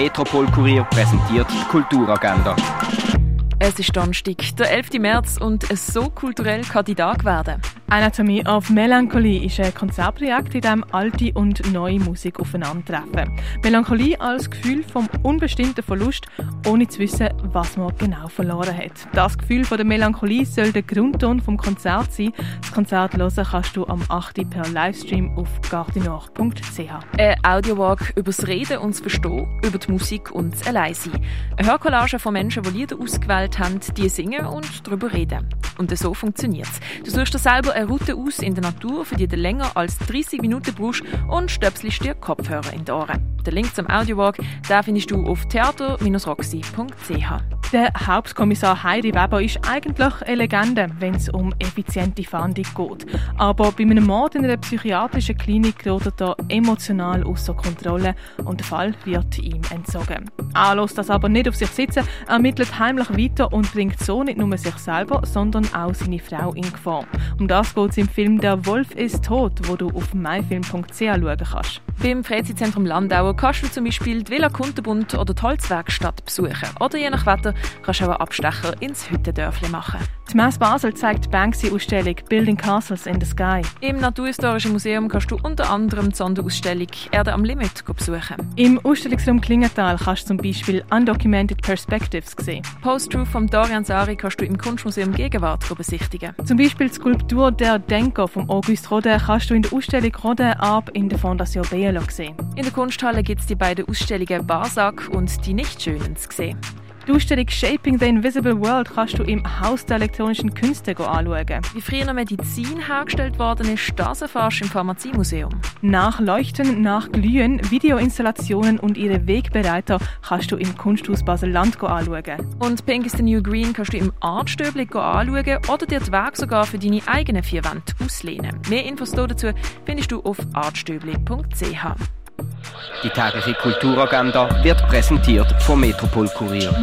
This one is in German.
Metropol Kurier präsentiert die Kulturagenda. Es ist Donnerstag, der 11. März und so kulturell kann die Tag werden. Anatomy of Melancholy ist ein Konzertprojekt, in dem alte und neue Musik aufeinandertreffen. Melancholie als Gefühl vom unbestimmten Verlust, ohne zu wissen, was man genau verloren hat. Das Gefühl von der Melancholie soll der Grundton vom Konzert sein. Das Konzert hören kannst du am 8. per Livestream auf gardinor.ch. Ein Audiowalk über das Reden und das Verstehen, über die Musik und das Alleinsein. Eine Hörcollage von Menschen, die Lieder ausgewählt haben, die singen und darüber reden. Und so funktioniert es. Du suchst dir selber eine Route aus in der Natur, für die du länger als 30 Minuten brauchst und stöpselst dir Kopfhörer in die Ohren. Den Link zum Audiowalk findest du auf theater-roxy.ch. Der Hauptkommissar Heidi Weber ist eigentlich eine Legende, wenn es um effiziente Fahndung geht. Aber bei einem Mord in einer psychiatrischen Klinik gerät er emotional außer Kontrolle und der Fall wird ihm entzogen. Er lässt das aber nicht auf sich sitzen, ermittelt heimlich weiter und bringt so nicht nur sich selber, sondern auch seine Frau in Gefahr. Um das geht es im Film Der Wolf ist tot, wo du auf myfilm.ch schauen kannst. Beim Freizeitzentrum Landauer kannst du zum Beispiel die Villa Kunterbund oder die Holzwerkstatt besuchen. Oder je nach Wetter kannst du auch einen Abstecher ins Hüttendörfli machen. Die Messe Basel zeigt die Banksy-Ausstellung Building Castles in the Sky. Im Naturhistorischen Museum kannst du unter anderem die Sonderausstellung Erde am Limit besuchen. Im Ausstellungsraum Klingenthal kannst du zum Beispiel Undocumented Perspectives sehen. Post-Truth vom Dorian Sari kannst du im Kunstmuseum Gegenwart besichtigen. Zum Beispiel die Skulptur Der Denker von Auguste Rodin kannst du in der Ausstellung Rodin ab in der Fondation Bielo sehen. In der Kunsthalle gibt es die beiden Ausstellungen Barsack und Die Nichtschönen zu sehen. Die Ausstellung Shaping the Invisible World kannst du im Haus der elektronischen Künste anschauen. Wie früher Medizin hergestellt worden ist, das erfährst du im Pharmaziemuseum. Nach Leuchten, nach Glühen, Videoinstallationen und ihre Wegbereiter kannst du im Kunsthaus Basel-Land anschauen. Und Pink is the New Green kannst du im Artstöbli anschauen oder dir die Weg sogar für deine eigenen vier Wände auslehnen. Mehr Infos dazu findest du auf artstöbli.ch. Die tägliche Kulturagenda wird präsentiert vom Metropol Kurier.